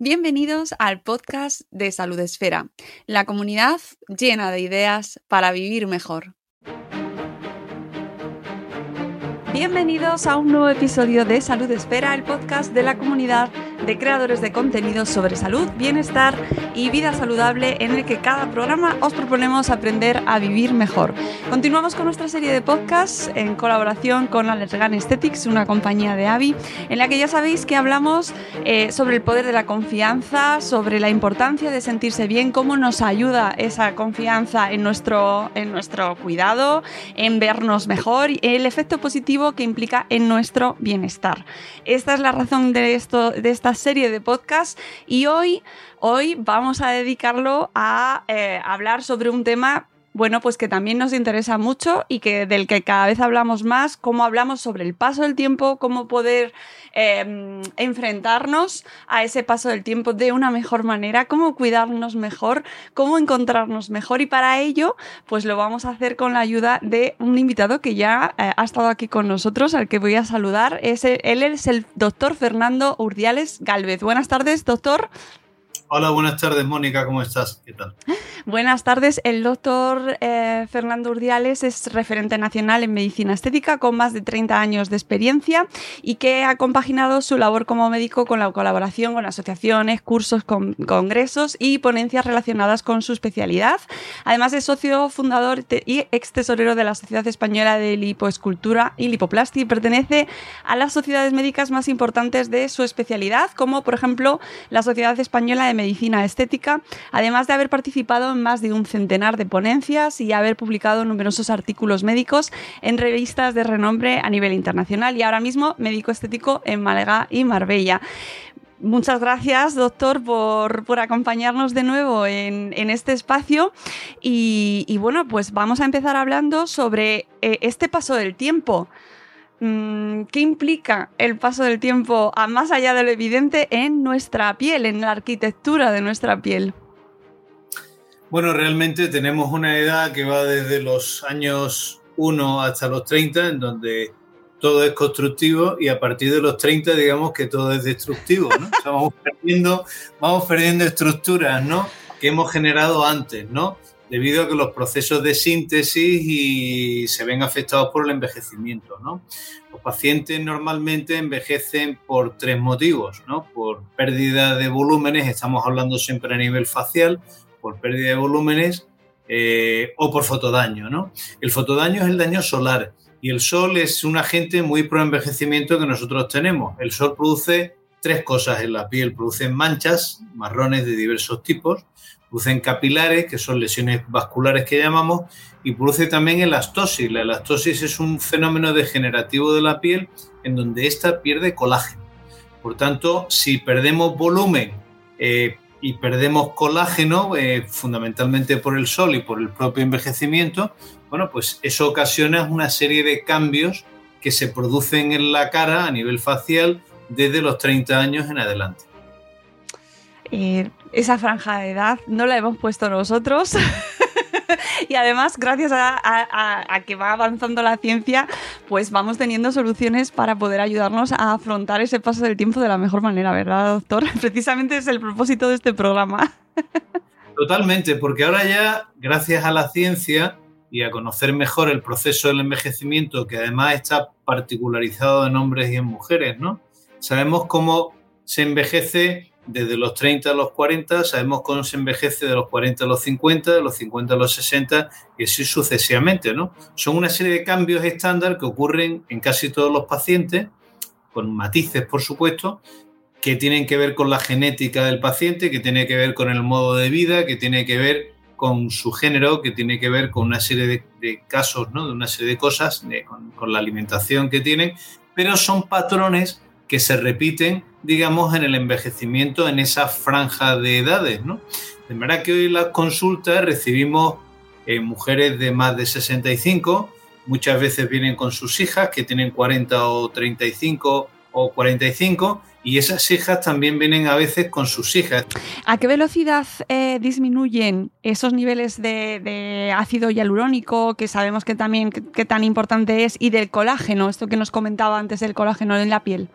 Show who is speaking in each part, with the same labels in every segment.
Speaker 1: Bienvenidos al podcast de Salud Esfera, la comunidad llena de ideas para vivir mejor. Bienvenidos a un nuevo episodio de Salud Esfera, el podcast de la comunidad de creadores de contenidos sobre salud, bienestar y vida saludable en el que cada programa os proponemos aprender a vivir mejor. Continuamos con nuestra serie de podcasts en colaboración con Allergan Aesthetics, una compañía de Avi, en la que ya sabéis que hablamos eh, sobre el poder de la confianza, sobre la importancia de sentirse bien, cómo nos ayuda esa confianza en nuestro, en nuestro cuidado, en vernos mejor el efecto positivo que implica en nuestro bienestar. Esta es la razón de, esto, de esta serie de podcasts y hoy, hoy vamos a dedicarlo a eh, hablar sobre un tema bueno, pues que también nos interesa mucho y que del que cada vez hablamos más, cómo hablamos sobre el paso del tiempo, cómo poder em, enfrentarnos a ese paso del tiempo de una mejor manera, cómo cuidarnos mejor, cómo encontrarnos mejor y para ello, pues lo vamos a hacer con la ayuda de un invitado que ya eh, ha estado aquí con nosotros, al que voy a saludar. él es el doctor Fernando Urdiales Galvez. Buenas tardes, doctor.
Speaker 2: Hola, buenas tardes, Mónica, ¿cómo estás? ¿Qué tal?
Speaker 1: Buenas tardes. El doctor eh, Fernando Urdiales es referente nacional en medicina estética con más de 30 años de experiencia y que ha compaginado su labor como médico con la colaboración con asociaciones, cursos, congresos y ponencias relacionadas con su especialidad. Además es socio fundador y ex tesorero de la Sociedad Española de Lipoescultura y Lipoplastia y pertenece a las sociedades médicas más importantes de su especialidad, como por ejemplo la Sociedad Española de medicina estética, además de haber participado en más de un centenar de ponencias y haber publicado numerosos artículos médicos en revistas de renombre a nivel internacional y ahora mismo médico estético en Málaga y Marbella. Muchas gracias, doctor, por, acompañarnos de nuevo en, este espacio. Y, bueno, pues vamos a empezar hablando sobre eh, este paso del tiempo. Mm, ¿Qué implica el paso del tiempo a más allá de lo evidente en nuestra piel, en la arquitectura de nuestra piel?
Speaker 2: Bueno, realmente tenemos una edad que va desde los años 1 hasta los 30, en donde todo es constructivo y a partir de los 30 digamos que todo es destructivo, ¿no? vamos, perdiendo, vamos perdiendo estructuras, ¿no? Que hemos generado antes, ¿no? debido a que los procesos de síntesis y se ven afectados por el envejecimiento. ¿no? Los pacientes normalmente envejecen por tres motivos, ¿no? por pérdida de volúmenes, estamos hablando siempre a nivel facial, por pérdida de volúmenes eh, o por fotodaño. ¿no? El fotodaño es el daño solar y el sol es un agente muy pro envejecimiento que nosotros tenemos. El sol produce tres cosas en la piel, produce manchas marrones de diversos tipos, producen capilares, que son lesiones vasculares que llamamos, y produce también elastosis. La elastosis es un fenómeno degenerativo de la piel en donde ésta pierde colágeno. Por tanto, si perdemos volumen eh, y perdemos colágeno, eh, fundamentalmente por el sol y por el propio envejecimiento, bueno, pues eso ocasiona una serie de cambios que se producen en la cara a nivel facial desde los 30 años en adelante.
Speaker 1: Esa franja de edad no la hemos puesto nosotros. y además, gracias a, que va avanzando la ciencia, pues vamos teniendo soluciones para poder ayudarnos a afrontar ese paso del tiempo de la mejor manera, ¿verdad, doctor? Precisamente es el propósito de este programa.
Speaker 2: Totalmente, porque ahora ya, gracias a la ciencia y a conocer mejor el proceso del envejecimiento, que además está particularizado en hombres y en mujeres, ¿no? Sabemos cómo se envejece desde los 30 a los 40, sabemos cómo se envejece de los 40 a los 50, de los 50 a los 60 y así sucesivamente, ¿no? Son una serie de cambios estándar que ocurren en casi todos los pacientes, con matices, por supuesto, que tienen que ver con la genética del paciente, que tiene que ver con el modo de vida, que tiene que ver con su género, que tiene que ver con una serie de, casos, ¿no? de una serie de cosas, con, con la alimentación que tienen, pero son patrones que se repiten digamos, en el envejecimiento en esa franja de edades, ¿no? De manera que hoy las consultas recibimos eh, mujeres de más de 65, muchas veces vienen con sus hijas que tienen 40 o 35 o 45 y esas hijas también vienen a veces con sus hijas.
Speaker 1: ¿A qué velocidad eh, disminuyen esos niveles de, ácido hialurónico, que sabemos que también qué tan importante es, y del colágeno, esto que nos comentaba antes del colágeno en la piel?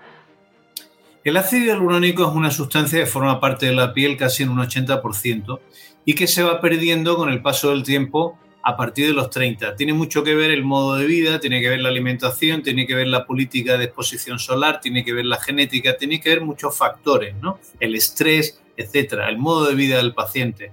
Speaker 2: El ácido hialurónico es una sustancia que forma parte de la piel casi en un 80% y que se va perdiendo con el paso del tiempo a partir de los 30. Tiene mucho que ver el modo de vida, tiene que ver la alimentación, tiene que ver la política de exposición solar, tiene que ver la genética, tiene que ver muchos factores, ¿no? El estrés, etcétera, el modo de vida del paciente.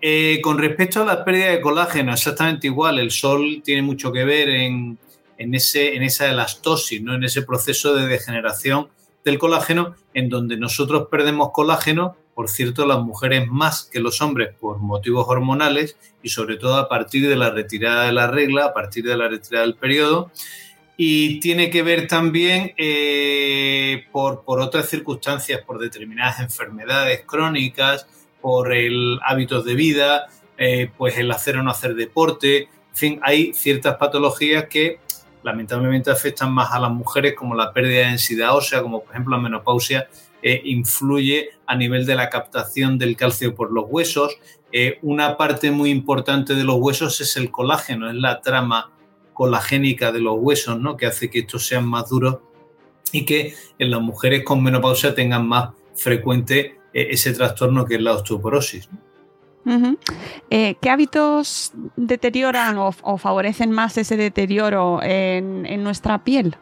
Speaker 2: Eh, con respecto a la pérdida de colágeno, exactamente igual, el sol tiene mucho que ver en, ese, en esa elastosis, ¿no? en ese proceso de degeneración del colágeno, en donde nosotros perdemos colágeno por cierto, las mujeres más que los hombres por motivos hormonales y sobre todo a partir de la retirada de la regla, a partir de la retirada del periodo. Y tiene que ver también eh, por, otras circunstancias, por determinadas enfermedades crónicas, por el hábitos de vida, eh, pues el hacer o no hacer deporte. En fin, hay ciertas patologías que lamentablemente afectan más a las mujeres, como la pérdida de densidad ósea, como por ejemplo la menopausia, eh, influye a nivel de la captación del calcio por los huesos. Eh, una parte muy importante de los huesos es el colágeno, es la trama colagénica de los huesos, ¿no? que hace que estos sean más duros y que en las mujeres con menopausia tengan más frecuente eh, ese trastorno que es la osteoporosis.
Speaker 1: ¿Qué hábitos deterioran o, favorecen más ese deterioro en nuestra piel?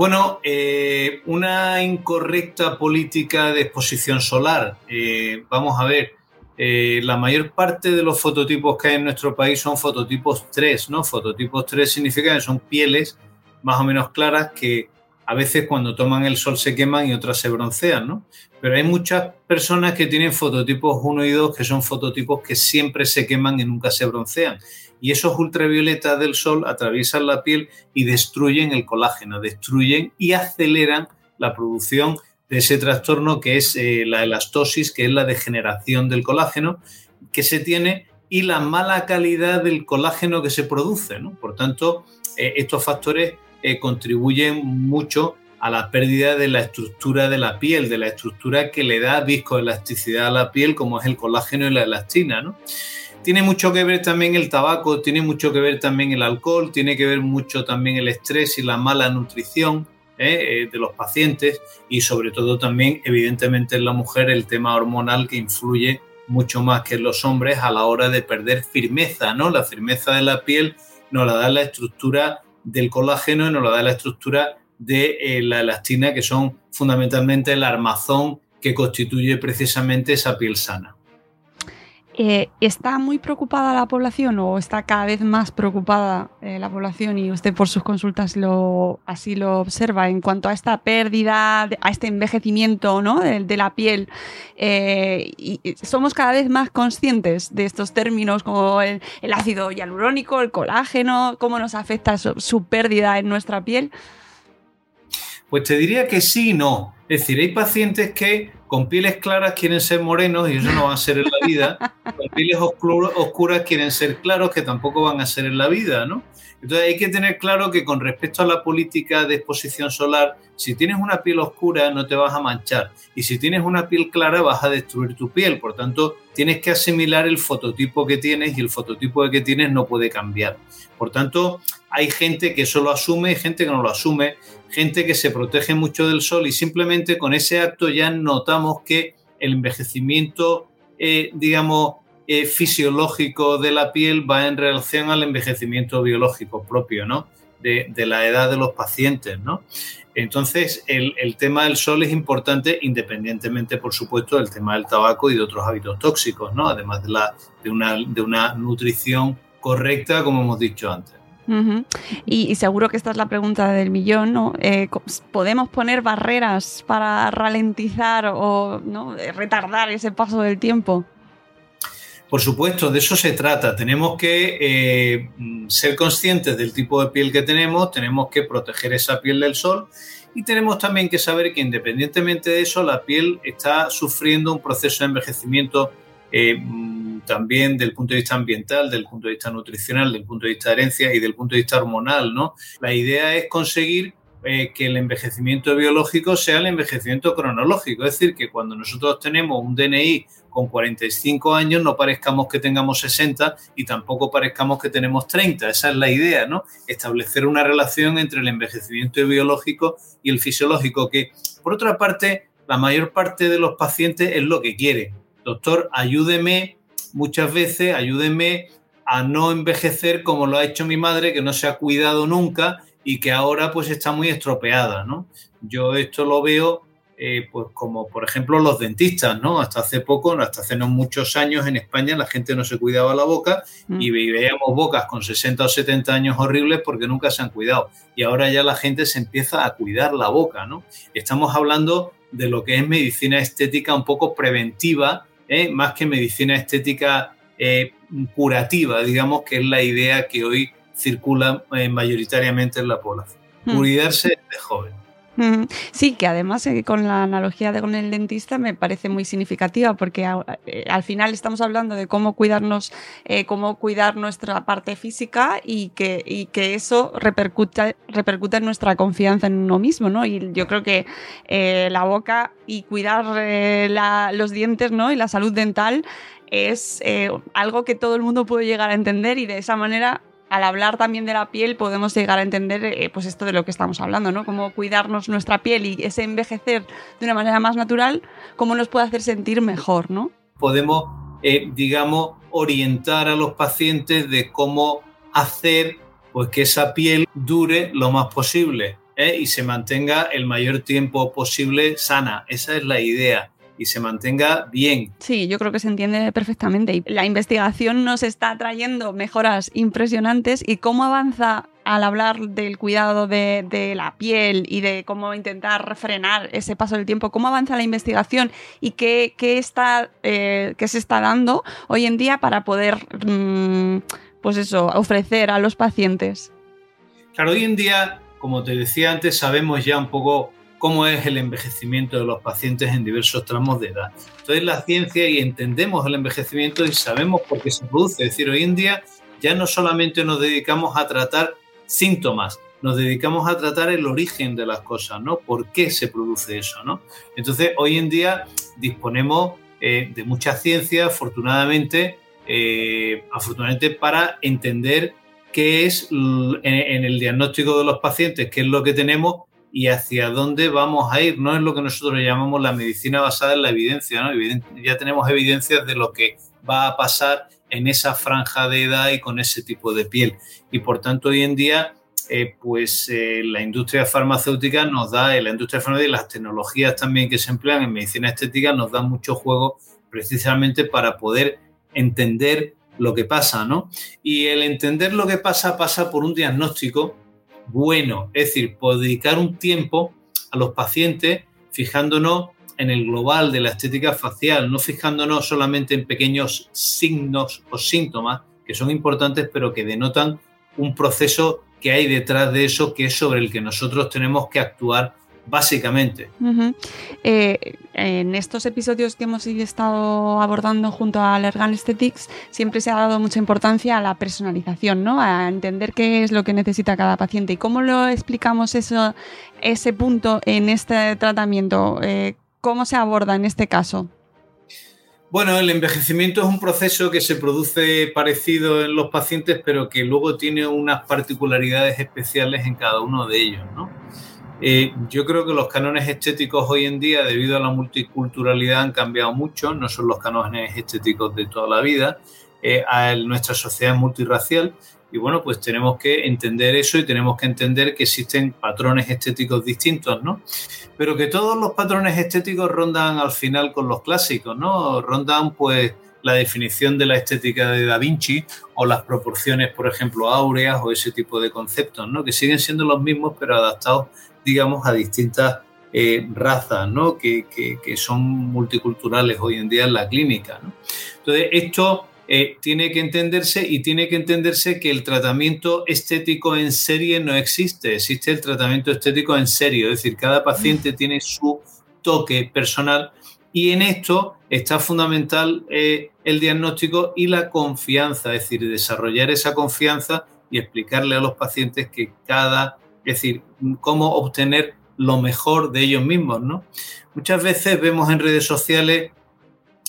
Speaker 2: Bueno, eh, una incorrecta política de exposición solar. Eh, vamos a ver, eh, la mayor parte de los fototipos que hay en nuestro país son fototipos 3, ¿no? Fototipos 3 significa que son pieles más o menos claras que a veces cuando toman el sol se queman y otras se broncean, ¿no? Pero hay muchas personas que tienen fototipos 1 y 2 que son fototipos que siempre se queman y nunca se broncean y esos ultravioletas del sol atraviesan la piel y destruyen el colágeno, destruyen y aceleran la producción de ese trastorno que es eh, la elastosis, que es la degeneración del colágeno que se tiene y la mala calidad del colágeno que se produce. Por tanto, eh, estos factores eh, contribuyen mucho a la pérdida de la estructura de la piel, de la estructura que le da viscoelasticidad a la piel, como es el colágeno y la elastina. ¿no? tiene mucho que ver también el tabaco, tiene mucho que ver también el alcohol, tiene que ver mucho también el estrés y la mala nutrición ¿eh? Eh, de los pacientes y sobre todo también evidentemente en la mujer el tema hormonal que influye mucho más que en los hombres a la hora de perder firmeza, ¿no? La firmeza de la piel nos la da la estructura del colágeno y nos da la estructura de eh, la elastina, que son fundamentalmente el armazón que constituye precisamente esa piel sana.
Speaker 1: Eh, ¿Está muy preocupada la población o está cada vez más preocupada eh, la población y usted por sus consultas lo, así lo observa en cuanto a esta pérdida, a este envejecimiento ¿no? de, la piel? Eh, y ¿Somos cada vez más conscientes de estos términos como el, ácido hialurónico, el colágeno, cómo nos afecta su pérdida en nuestra piel?
Speaker 2: Pues te diría que sí y no. Es decir, hay pacientes que con pieles claras quieren ser morenos y eso no va a ser en la vida. Con pieles oscuras quieren ser claros que tampoco van a ser en la vida, ¿no? Entonces hay que tener claro que con respecto a la política de exposición solar, si tienes una piel oscura no te vas a manchar y si tienes una piel clara vas a destruir tu piel. Por tanto, tienes que asimilar el fototipo que tienes y el fototipo que tienes no puede cambiar. Por tanto, hay gente que eso lo asume y gente que no lo asume, gente que se protege mucho del sol y simplemente con ese acto ya notamos que el envejecimiento, eh, digamos, eh, fisiológico de la piel va en relación al envejecimiento biológico propio, ¿no? De, la edad de los pacientes, ¿no? Entonces, el, tema del sol es importante independientemente, por supuesto, del tema del tabaco y de otros hábitos tóxicos, ¿no? Además de, una nutrición correcta, como hemos dicho antes.
Speaker 1: Y, seguro que esta es la pregunta del millón, ¿no? Eh, ¿Podemos poner barreras para ralentizar o ¿no? retardar ese paso del tiempo?
Speaker 2: Por supuesto, de eso se trata. Tenemos que eh, ser conscientes del tipo de piel que tenemos, tenemos que proteger esa piel del sol Y tenemos también que saber que independientemente de eso, la piel está sufriendo un proceso de envejecimiento eh, mm, también del punto de vista ambiental, del punto de vista nutricional, del punto de vista de herencia y del punto de vista hormonal, ¿no? La idea es conseguir eh, que el envejecimiento biológico sea el envejecimiento cronológico, es decir, que cuando nosotros tenemos un DNI con 45 años no parezcamos que tengamos 60 y tampoco parezcamos que tenemos 30. Esa es la idea, ¿no? Establecer una relación entre el envejecimiento biológico y el fisiológico, que por otra parte, la mayor parte de los pacientes es lo que quiere. Doctor, ayúdeme muchas veces, ayúdeme a no envejecer como lo ha hecho mi madre, que no se ha cuidado nunca y que ahora pues está muy estropeada, ¿no? Yo esto lo veo eh, pues como por ejemplo los dentistas, ¿no? Hasta hace poco, hasta hace no muchos años en España la gente no se cuidaba la boca y mm. veíamos bocas con 60 o 70 años horribles porque nunca se han cuidado. Y ahora ya la gente se empieza a cuidar la boca, ¿no? Estamos hablando de lo que es medicina estética un poco preventiva, ¿eh? más que medicina estética eh, curativa, digamos que es la idea que hoy circula eh, mayoritariamente en la población. Hmm. Cuidarse de joven.
Speaker 1: Sí, que además eh, con la analogía de con el dentista me parece muy significativa porque eh, al final estamos hablando de cómo cuidarnos, cómo cuidar nuestra parte física y que, que eso repercute, repercute en nuestra confianza en uno mismo, ¿no? Y yo creo que la boca y cuidar los dientes, ¿no? Y la salud dental es algo que todo el mundo puede llegar a entender y de esa manera al hablar también de la piel podemos llegar a entender eh, pues esto de lo que estamos hablando, ¿no? Cómo cuidarnos nuestra piel y ese envejecer de una manera más natural, cómo nos puede hacer sentir mejor, ¿no?
Speaker 2: Podemos, eh, digamos, orientar a los pacientes de cómo hacer pues que esa piel dure lo más posible ¿eh? y se mantenga el mayor tiempo posible sana. Esa es la idea y se mantenga bien.
Speaker 1: Sí, yo creo que se entiende perfectamente. Y la investigación nos está trayendo mejoras impresionantes y cómo avanza al hablar del cuidado de, la piel y de cómo intentar frenar ese paso del tiempo, cómo avanza la investigación y qué, está, eh, se está dando hoy en día para poder, mm, pues eso, ofrecer a los pacientes.
Speaker 2: Claro, hoy en día, como te decía antes, sabemos ya un poco cómo es el envejecimiento de los pacientes en diversos tramos de edad. Entonces la ciencia y entendemos el envejecimiento y sabemos por qué se produce. Es decir, hoy en día ya no solamente nos dedicamos a tratar síntomas, nos dedicamos a tratar el origen de las cosas, ¿no? ¿Por qué se produce eso, ¿no? Entonces, hoy en día disponemos eh, de mucha ciencia, afortunadamente, eh, afortunadamente para entender qué es en el diagnóstico de los pacientes, qué es lo que tenemos y hacia dónde vamos a ir. No es lo que nosotros llamamos la medicina basada en la evidencia. ¿no? Ya tenemos evidencias de lo que va a pasar en esa franja de edad y con ese tipo de piel. Y por tanto, hoy en día, eh, pues eh, la industria farmacéutica nos da, la industria farmacéutica y las tecnologías también que se emplean en medicina estética nos dan mucho juego precisamente para poder entender lo que pasa, ¿no? Y el entender lo que pasa pasa por un diagnóstico bueno, es decir, dedicar un tiempo a los pacientes fijándonos en el global de la estética facial, no fijándonos solamente en pequeños signos o síntomas que son importantes pero que denotan un proceso que hay detrás de eso que es sobre el que nosotros tenemos que actuar básicamente.
Speaker 1: Eh, en estos episodios que hemos estado abordando junto a Lergan Aesthetics, siempre se ha dado mucha importancia a la personalización, ¿no? A entender qué es lo que necesita cada paciente. ¿Y cómo lo explicamos eso, ese punto en este tratamiento? Eh, ¿Cómo se aborda en este caso?
Speaker 2: Bueno, el envejecimiento es un proceso que se produce parecido en los pacientes, pero que luego tiene unas particularidades especiales en cada uno de ellos, ¿no? Eh, yo creo que los cánones estéticos hoy en día, debido a la multiculturalidad, han cambiado mucho. No son los cánones estéticos de toda la vida. Eh, nuestra sociedad es multirracial y bueno, pues tenemos que entender eso y tenemos que entender que existen patrones estéticos distintos, ¿no? Pero que todos los patrones estéticos rondan al final con los clásicos, ¿no? Rondan pues la definición de la estética de Da Vinci o las proporciones, por ejemplo, áureas o ese tipo de conceptos, ¿no? Que siguen siendo los mismos pero adaptados digamos, a distintas eh, razas, ¿no? Que, son multiculturales hoy en día en la clínica. Entonces, esto eh, tiene que entenderse y tiene que entenderse que el tratamiento estético en serie no existe, existe el tratamiento estético en serio, es decir, cada paciente tiene su toque personal y en esto está fundamental eh, el diagnóstico y la confianza, es decir, desarrollar esa confianza y explicarle a los pacientes que cada, es decir, cómo obtener lo mejor de ellos mismos, ¿no? Muchas veces vemos en redes sociales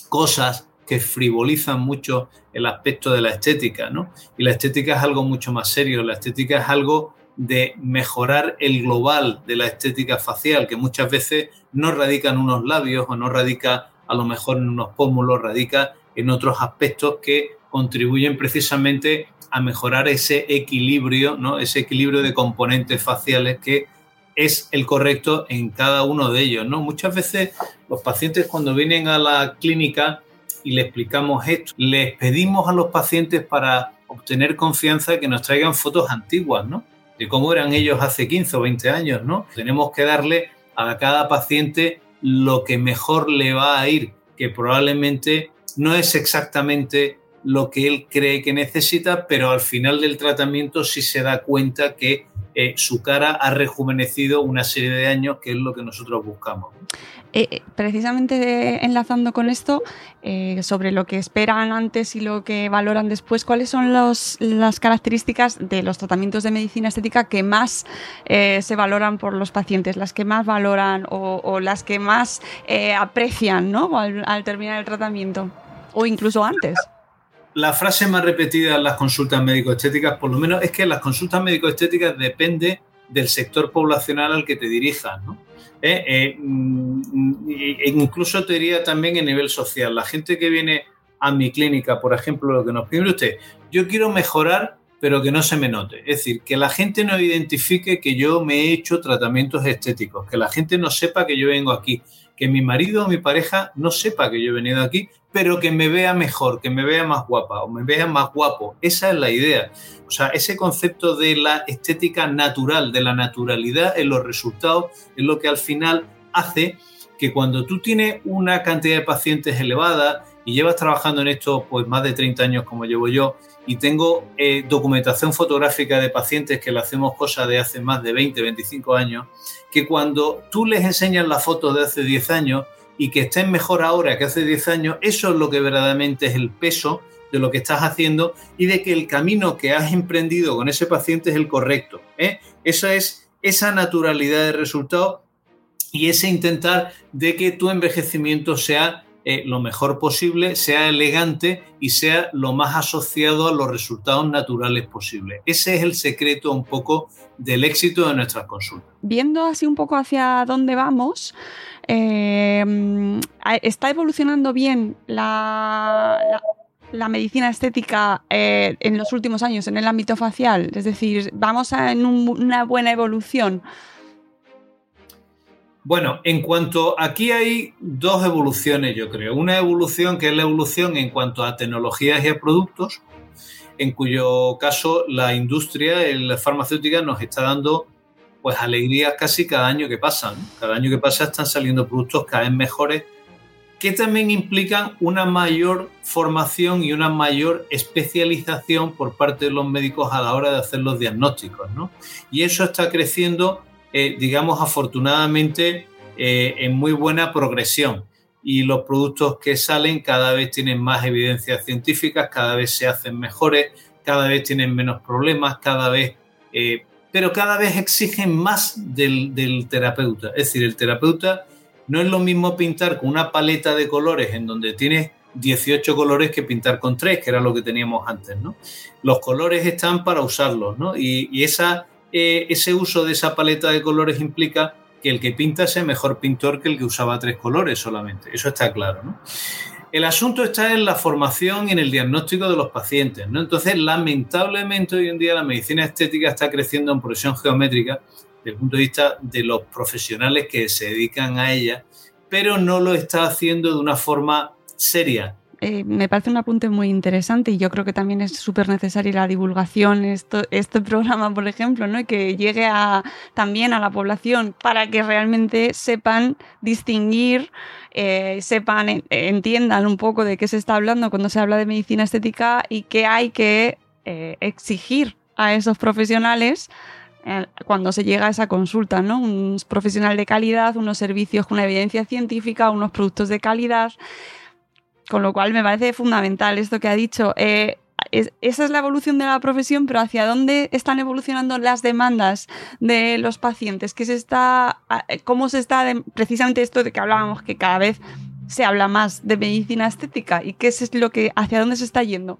Speaker 2: cosas que frivolizan mucho el aspecto de la estética, ¿no? Y la estética es algo mucho más serio, la estética es algo de mejorar el global de la estética facial, que muchas veces no radica en unos labios o no radica a lo mejor en unos pómulos, radica en otros aspectos que contribuyen precisamente a mejorar ese equilibrio, ¿no? ese equilibrio de componentes faciales que es el correcto en cada uno de ellos. ¿no? Muchas veces los pacientes cuando vienen a la clínica y le explicamos esto, les pedimos a los pacientes para obtener confianza que nos traigan fotos antiguas, ¿no? De cómo eran ellos hace 15 o 20 años, ¿no? Tenemos que darle a cada paciente lo que mejor le va a ir, que probablemente no es exactamente lo que él cree que necesita, pero al final del tratamiento sí se da cuenta que eh, su cara ha rejuvenecido una serie de años, que es lo que nosotros buscamos.
Speaker 1: Eh, eh, precisamente enlazando con esto, sobre lo que esperan antes y lo que valoran después, ¿cuáles son las características de los tratamientos de medicina estética que más se valoran por los pacientes, las que más valoran o, las que más aprecian ¿no? al terminar el tratamiento o incluso antes?
Speaker 2: la frase más repetida en las consultas médico-estéticas, por lo menos, es que las consultas médico-estéticas depende del sector poblacional al que te dirijas, ¿no? Eh, eh, mm, e incluso te diría también en nivel social. La gente que viene a mi clínica, por ejemplo, lo que nos pide usted, yo quiero mejorar, pero que no se me note. Es decir, que la gente no identifique que yo me he hecho tratamientos estéticos, que la gente no sepa que yo vengo aquí, que mi marido o mi pareja no sepa que yo he venido aquí, pero que me vea mejor, que me vea más guapa o me vea más guapo. Esa es la idea. O sea, ese concepto de la estética natural, de la naturalidad en los resultados, es lo que al final hace que cuando tú tienes una cantidad de pacientes elevada y llevas trabajando en esto pues más de 30 años como llevo yo y tengo eh, documentación fotográfica de pacientes que le hacemos cosas de hace más de 20, 25 años, que cuando tú les enseñas la foto de hace 10 años, y que estén mejor ahora que hace 10 años, eso es lo que verdaderamente es el peso de lo que estás haciendo y de que el camino que has emprendido con ese paciente es el correcto. ¿eh? Esa es esa naturalidad de resultado y ese intentar de que tu envejecimiento sea eh, lo mejor posible, sea elegante y sea lo más asociado a los resultados naturales posibles. Ese es el secreto un poco del éxito de nuestras consultas.
Speaker 1: Viendo así un poco hacia dónde vamos, eh, ¿Está evolucionando bien la, medicina estética eh, en los últimos años en el ámbito facial? Es decir, ¿vamos a, en una buena evolución?
Speaker 2: Bueno, en cuanto aquí hay dos evoluciones, yo creo. Una evolución que es la evolución en cuanto a tecnologías y a productos, en cuyo caso la industria, la farmacéutica, nos está dando pues alegrías casi cada año que pasa. Cada año que pasa están saliendo productos cada vez mejores que también implican una mayor formación y una mayor especialización por parte de los médicos a la hora de hacer los diagnósticos. ¿no? Y eso está creciendo, eh, digamos, afortunadamente eh, en muy buena progresión. Y los productos que salen cada vez tienen más evidencias científicas, cada vez se hacen mejores, cada vez tienen menos problemas, cada vez eh, pero cada vez exigen más del, terapeuta. Es decir, el terapeuta no es lo mismo pintar con una paleta de colores en donde tienes 18 colores que pintar con 3, que era lo que teníamos antes, ¿no? Los colores están para usarlos, ¿no? Y, eh, ese uso de esa paleta de colores implica que el que pinta sea mejor pintor que el que usaba tres colores solamente. Eso está claro, ¿no? El asunto está en la formación y en el diagnóstico de los pacientes. ¿no? Entonces, lamentablemente hoy en día la medicina estética está creciendo en progresión geométrica desde el punto de vista de los profesionales que se dedican a ella, pero no lo está haciendo de una forma seria.
Speaker 1: Eh, me parece un apunte muy interesante y yo creo que también es súper necesaria la divulgación, esto, este programa, por ejemplo, ¿no? que llegue también a la población para que realmente sepan distinguir, eh, sepan, entiendan un poco de qué se está hablando cuando se habla de medicina estética y qué hay que eh, exigir a esos profesionales cuando se llega a esa consulta, ¿no? Un profesional de calidad, unos servicios con evidencia científica, unos productos de calidad. Con lo cual me parece fundamental esto que ha dicho. Eh, esa es la evolución de la profesión, pero ¿hacia dónde están evolucionando las demandas de los pacientes? ¿Qué se está, ¿Cómo se está, precisamente esto de que hablábamos, que cada vez se habla más de medicina estética y qué es lo que, hacia dónde se está yendo?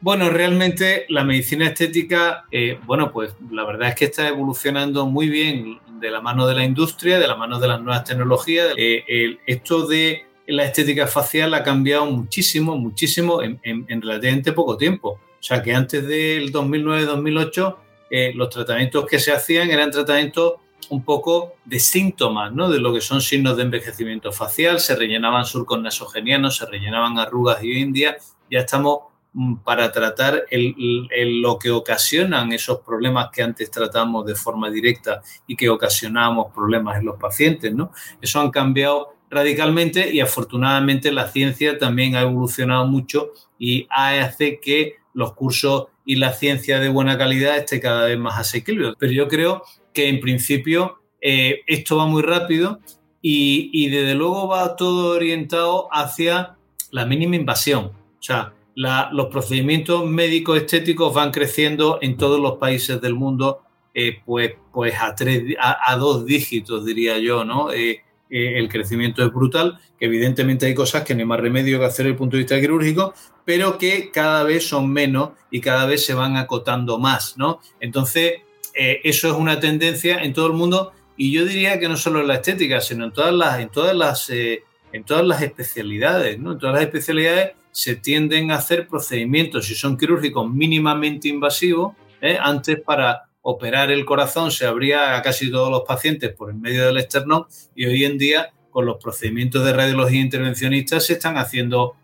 Speaker 2: Bueno, realmente la medicina estética, eh, bueno, pues la verdad es que está evolucionando muy bien de la mano de la industria, de la mano de las nuevas tecnologías. Eh, esto de la estética facial ha cambiado muchísimo, muchísimo en, relativamente poco tiempo. O sea que antes del 2009-2008 eh, los tratamientos que se hacían eran tratamientos un poco de síntomas, ¿no? De lo que son signos de envejecimiento facial, se rellenaban surcos nasogenianos, se rellenaban arrugas y hoy en día ya estamos Mm, para tratar lo que ocasionan esos problemas que antes tratamos de forma directa y que ocasionábamos problemas en los pacientes, ¿no? Eso han cambiado radicalmente y afortunadamente la ciencia también ha evolucionado mucho y hace que los cursos y la ciencia de buena calidad esté cada vez más asequible. Pero yo creo que en principio eh, esto va muy rápido y, desde luego va todo orientado hacia la mínima invasión. O sea, los procedimientos médicos estéticos van creciendo en todos los países del mundo, eh, pues, pues a, tres, a, dos dígitos, diría yo, ¿no? Eh, eh, el crecimiento es brutal, que evidentemente hay cosas que no hay más remedio que hacer desde el punto de vista quirúrgico, pero que cada vez son menos y cada vez se van acotando más, ¿no? Entonces, eso es una tendencia en todo el mundo y yo diría que no solo en la estética, sino en todas las, en todas las, en todas las especialidades, ¿no? En todas las especialidades se tienden a hacer procedimientos, si son quirúrgicos, mínimamente invasivos. ¿eh? Antes para operar el corazón se abría a casi todos los pacientes por el medio del esternón y hoy en día con los procedimientos de radiología intervencionista se están haciendo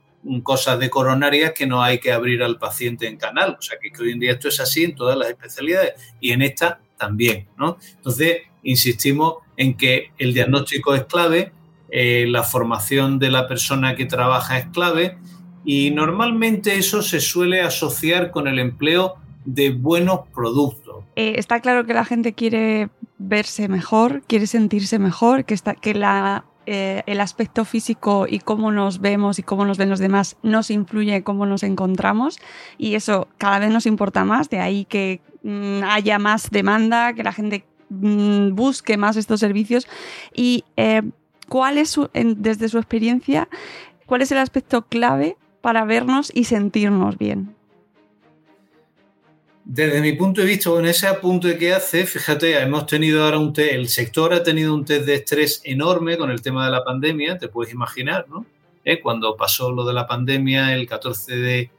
Speaker 2: cosas de coronarias que no hay que abrir al paciente en canal. O sea que, hoy en día esto es así en todas las especialidades y en esta también. ¿no? Entonces, insistimos en que el diagnóstico es clave, eh, la formación de la persona que trabaja es clave y normalmente eso se suele asociar con el empleo de buenos productos.
Speaker 1: Eh, está claro que la gente quiere verse mejor, quiere sentirse mejor, que, está, que la, eh, el aspecto físico y cómo nos vemos y cómo nos ven los demás nos influye cómo nos encontramos y eso cada vez nos importa más, de ahí que mm, haya más demanda, que la gente mm, busque más estos servicios y eh, cuál es desde su experiencia, cuál es el aspecto clave para vernos y sentirnos bien?
Speaker 2: Desde mi punto de vista, en ese apunte que hace, fíjate, hemos tenido ahora un test, el sector ha tenido un test de estrés enorme con el tema de la pandemia, te puedes imaginar, ¿no? Eh, cuando pasó lo de la pandemia el 14 de,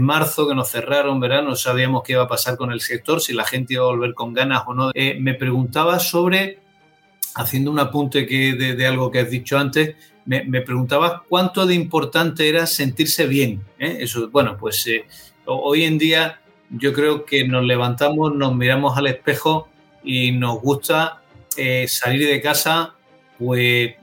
Speaker 2: marzo, que nos cerraron verano, sabíamos qué iba a pasar con el sector, si la gente iba a volver con ganas o no. Eh, me preguntaba sobre, haciendo un apunte que de, algo que has dicho antes, me, me preguntabas cuánto de importante era sentirse bien. ¿eh? Eso, bueno, pues eh, hoy en día yo creo que nos levantamos, nos miramos al espejo y nos gusta eh, salir de casa pues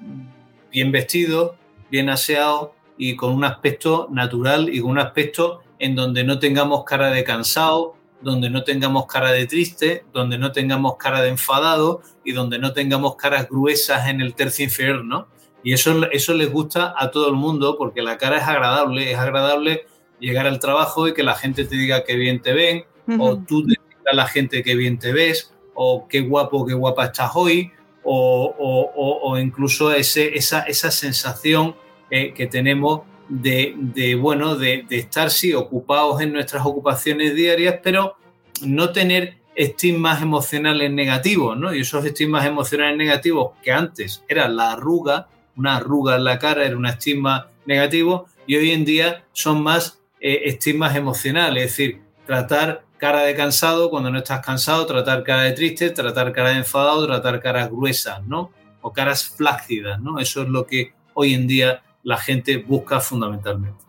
Speaker 2: bien vestido, bien aseado y con un aspecto natural y con un aspecto en donde no tengamos cara de cansado, donde no tengamos cara de triste, donde no tengamos cara de enfadado y donde no tengamos caras gruesas en el tercio inferior. Y eso, eso les gusta a todo el mundo porque la cara es agradable, es agradable llegar al trabajo y que la gente te diga qué bien te ven, o tú te a la gente qué bien te ves, o qué guapo, qué guapa estás hoy, o, incluso ese, esa, esa sensación eh, que tenemos de, bueno, de, de, estar, sí, ocupados en nuestras ocupaciones diarias, pero no tener estigmas emocionales negativos, ¿no? Y esos estigmas emocionales negativos que antes eran la arruga, una arruga en la cara, era un estigma negativo y hoy en día son más eh, estigmas emocionales, es decir, tratar cara de cansado cuando no estás cansado, tratar cara de triste, tratar cara de enfadado, tratar caras gruesas, ¿no? O caras flácidas, ¿no? Eso es lo que hoy en día la gente busca fundamentalmente.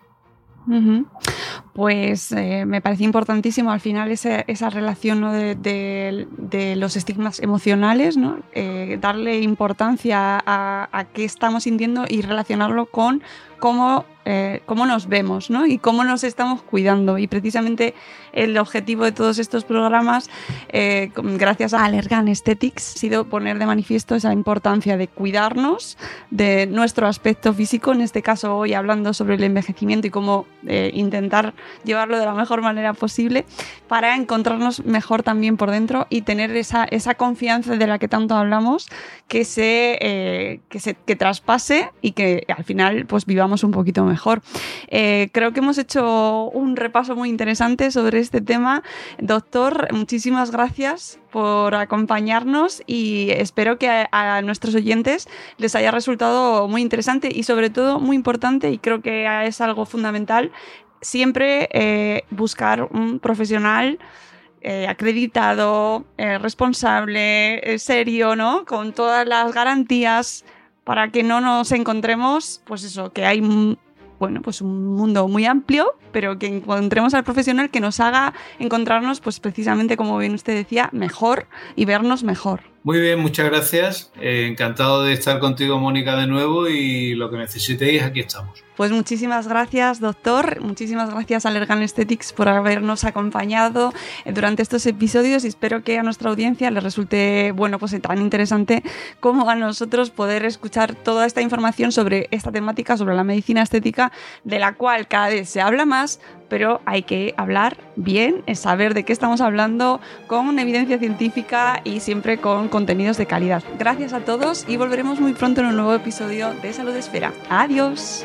Speaker 1: Pues eh, me parece importantísimo al final esa relación de, los estigmas emocionales, ¿no? Eh, darle importancia a, qué estamos sintiendo y relacionarlo con cómo, eh, cómo nos vemos ¿no? y cómo nos estamos cuidando. Y precisamente el objetivo de todos estos programas, eh, gracias a Allergan Aesthetics, ha sido poner de manifiesto esa importancia de cuidarnos de nuestro aspecto físico, en este caso hoy hablando sobre el envejecimiento y cómo eh, intentar llevarlo de la mejor manera posible para encontrarnos mejor también por dentro y tener esa, esa confianza de la que tanto hablamos que se, que se que traspase y que al final pues vivamos un poquito mejor. Eh, creo que hemos hecho un repaso muy interesante sobre este tema. Doctor, muchísimas gracias por acompañarnos y espero que a, nuestros oyentes les haya resultado muy interesante y sobre todo muy importante y creo que es algo fundamental siempre eh, buscar un profesional eh, acreditado, responsable, serio, ¿no? Con todas las garantías para que no nos encontremos, pues eso, que hay bueno, pues un mundo muy amplio, pero que encontremos al profesional que nos haga encontrarnos, pues precisamente como bien usted decía, mejor y vernos mejor.
Speaker 2: Muy bien, muchas gracias. Eh, encantado de estar contigo, Mónica, de nuevo y lo que necesitéis, aquí estamos.
Speaker 1: Pues muchísimas gracias, doctor. Muchísimas gracias a Lergan Aesthetics por habernos acompañado eh, durante estos episodios y espero que a nuestra audiencia les resulte, bueno, pues tan interesante como a nosotros poder escuchar toda esta información sobre esta temática, sobre la medicina estética, de la cual cada vez se habla más, pero hay que hablar bien, saber de qué estamos hablando con evidencia científica y siempre con contenidos de calidad. Gracias a todos y volveremos muy pronto en un nuevo episodio de Salud Esfera. Adiós.